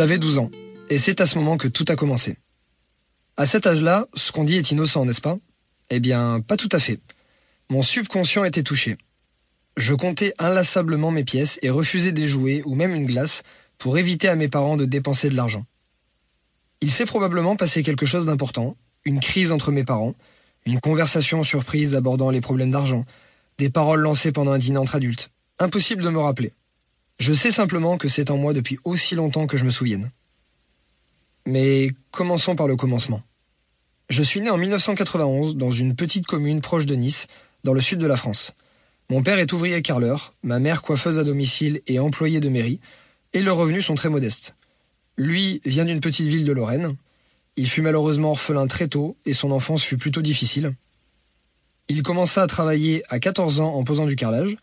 J'avais 12 ans, et c'est à ce moment que tout a commencé. À cet âge-là, ce qu'on dit est innocent, n'est-ce pas? Eh bien, pas tout à fait. Mon subconscient était touché. Je comptais inlassablement mes pièces et refusais des jouets ou même une glace pour éviter à mes parents de dépenser de l'argent. Il s'est probablement passé quelque chose d'important, une crise entre mes parents, une conversation surprise abordant les problèmes d'argent, des paroles lancées pendant un dîner entre adultes. Impossible de me rappeler. Je sais simplement que c'est en moi depuis aussi longtemps que je me souvienne. Mais commençons par le commencement. Je suis né en 1991 dans une petite commune proche de Nice, dans le sud de la France. Mon père est ouvrier carleur, ma mère coiffeuse à domicile et employée de mairie, et leurs revenus sont très modestes. Lui vient d'une petite ville de Lorraine. Il fut malheureusement orphelin très tôt et son enfance fut plutôt difficile. Il commença à travailler à 14 ans en posant du carrelage.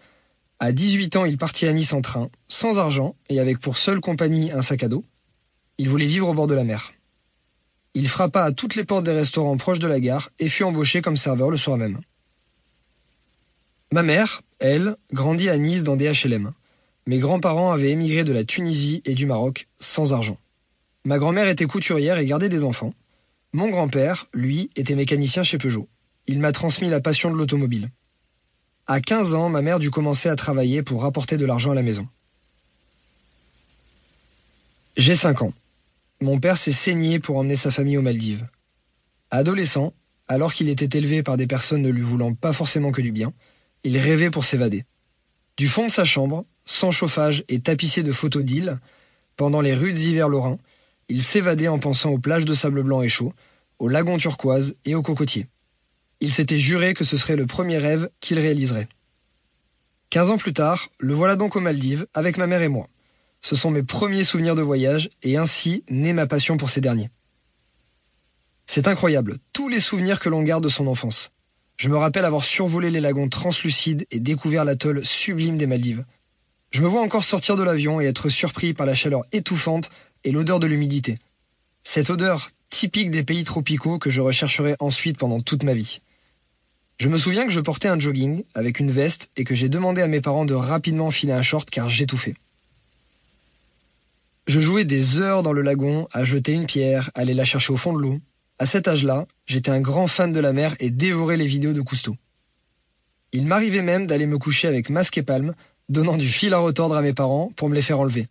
À 18 ans, il partit à Nice en train, sans argent et avec pour seule compagnie un sac à dos. Il voulait vivre au bord de la mer. Il frappa à toutes les portes des restaurants proches de la gare et fut embauché comme serveur le soir même. Ma mère, elle, grandit à Nice dans des HLM. Mes grands-parents avaient émigré de la Tunisie et du Maroc sans argent. Ma grand-mère était couturière et gardait des enfants. Mon grand-père, lui, était mécanicien chez Peugeot. Il m'a transmis la passion de l'automobile. À 15 ans, ma mère dut commencer à travailler pour rapporter de l'argent à la maison. J'ai 5 ans. Mon père s'est saigné pour emmener sa famille aux Maldives. Adolescent, alors qu'il était élevé par des personnes ne lui voulant pas forcément que du bien, il rêvait pour s'évader. Du fond de sa chambre, sans chauffage et tapissé de photos d'îles, pendant les rudes hivers lorrains, il s'évadait en pensant aux plages de sable blanc et chaud, aux lagons turquoises et aux cocotiers. Il s'était juré que ce serait le premier rêve qu'il réaliserait. Quinze ans plus tard, le voilà donc aux Maldives avec ma mère et moi. Ce sont mes premiers souvenirs de voyage et ainsi naît ma passion pour ces derniers. C'est incroyable, tous les souvenirs que l'on garde de son enfance. Je me rappelle avoir survolé les lagons translucides et découvert l'atoll sublime des Maldives. Je me vois encore sortir de l'avion et être surpris par la chaleur étouffante et l'odeur de l'humidité. Cette odeur typique des pays tropicaux que je rechercherai ensuite pendant toute ma vie. Je me souviens que je portais un jogging avec une veste et que j'ai demandé à mes parents de rapidement filer un short car j'étouffais. Je jouais des heures dans le lagon à jeter une pierre, aller la chercher au fond de l'eau. À cet âge-là, j'étais un grand fan de la mer et dévorais les vidéos de Cousteau. Il m'arrivait même d'aller me coucher avec masque et palme, donnant du fil à retordre à mes parents pour me les faire enlever.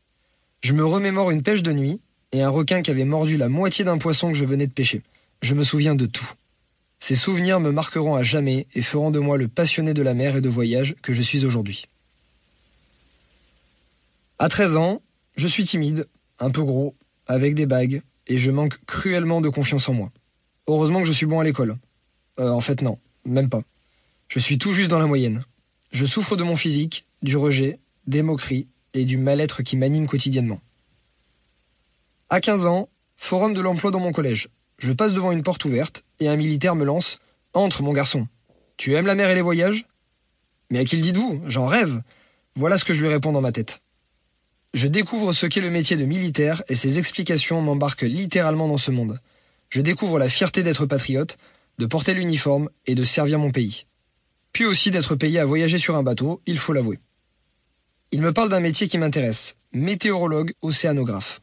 Je me remémore une pêche de nuit et un requin qui avait mordu la moitié d'un poisson que je venais de pêcher. Je me souviens de tout. Ces souvenirs me marqueront à jamais et feront de moi le passionné de la mer et de voyage que je suis aujourd'hui. À 13 ans, je suis timide, un peu gros, avec des bagues, et je manque cruellement de confiance en moi. Heureusement que je suis bon à l'école. Euh, en fait, non, même pas. Je suis tout juste dans la moyenne. Je souffre de mon physique, du rejet, des moqueries et du mal-être qui m'anime quotidiennement. À 15 ans, forum de l'emploi dans mon collège. Je passe devant une porte ouverte et un militaire me lance Entre, mon garçon. Tu aimes la mer et les voyages? Mais à qui le dites-vous? J'en rêve. Voilà ce que je lui réponds dans ma tête. Je découvre ce qu'est le métier de militaire et ses explications m'embarquent littéralement dans ce monde. Je découvre la fierté d'être patriote, de porter l'uniforme et de servir mon pays. Puis aussi d'être payé à voyager sur un bateau, il faut l'avouer. Il me parle d'un métier qui m'intéresse, météorologue océanographe.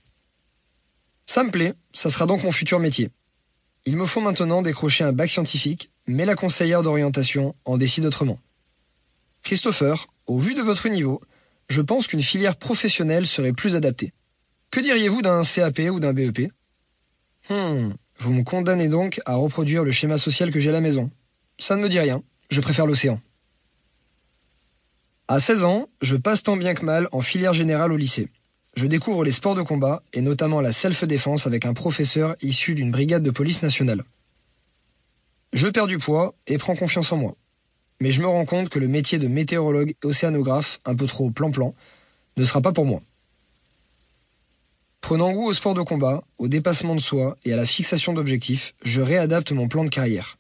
Ça me plaît, ça sera donc mon futur métier. Il me faut maintenant décrocher un bac scientifique, mais la conseillère d'orientation en décide autrement. Christopher, au vu de votre niveau, je pense qu'une filière professionnelle serait plus adaptée. Que diriez-vous d'un CAP ou d'un BEP Hmm, vous me condamnez donc à reproduire le schéma social que j'ai à la maison. Ça ne me dit rien, je préfère l'océan. À 16 ans, je passe tant bien que mal en filière générale au lycée. Je découvre les sports de combat et notamment la self-défense avec un professeur issu d'une brigade de police nationale. Je perds du poids et prends confiance en moi. Mais je me rends compte que le métier de météorologue océanographe, un peu trop plan-plan, ne sera pas pour moi. Prenant goût au sport de combat, au dépassement de soi et à la fixation d'objectifs, je réadapte mon plan de carrière.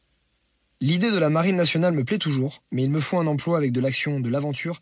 L'idée de la marine nationale me plaît toujours, mais il me faut un emploi avec de l'action, de l'aventure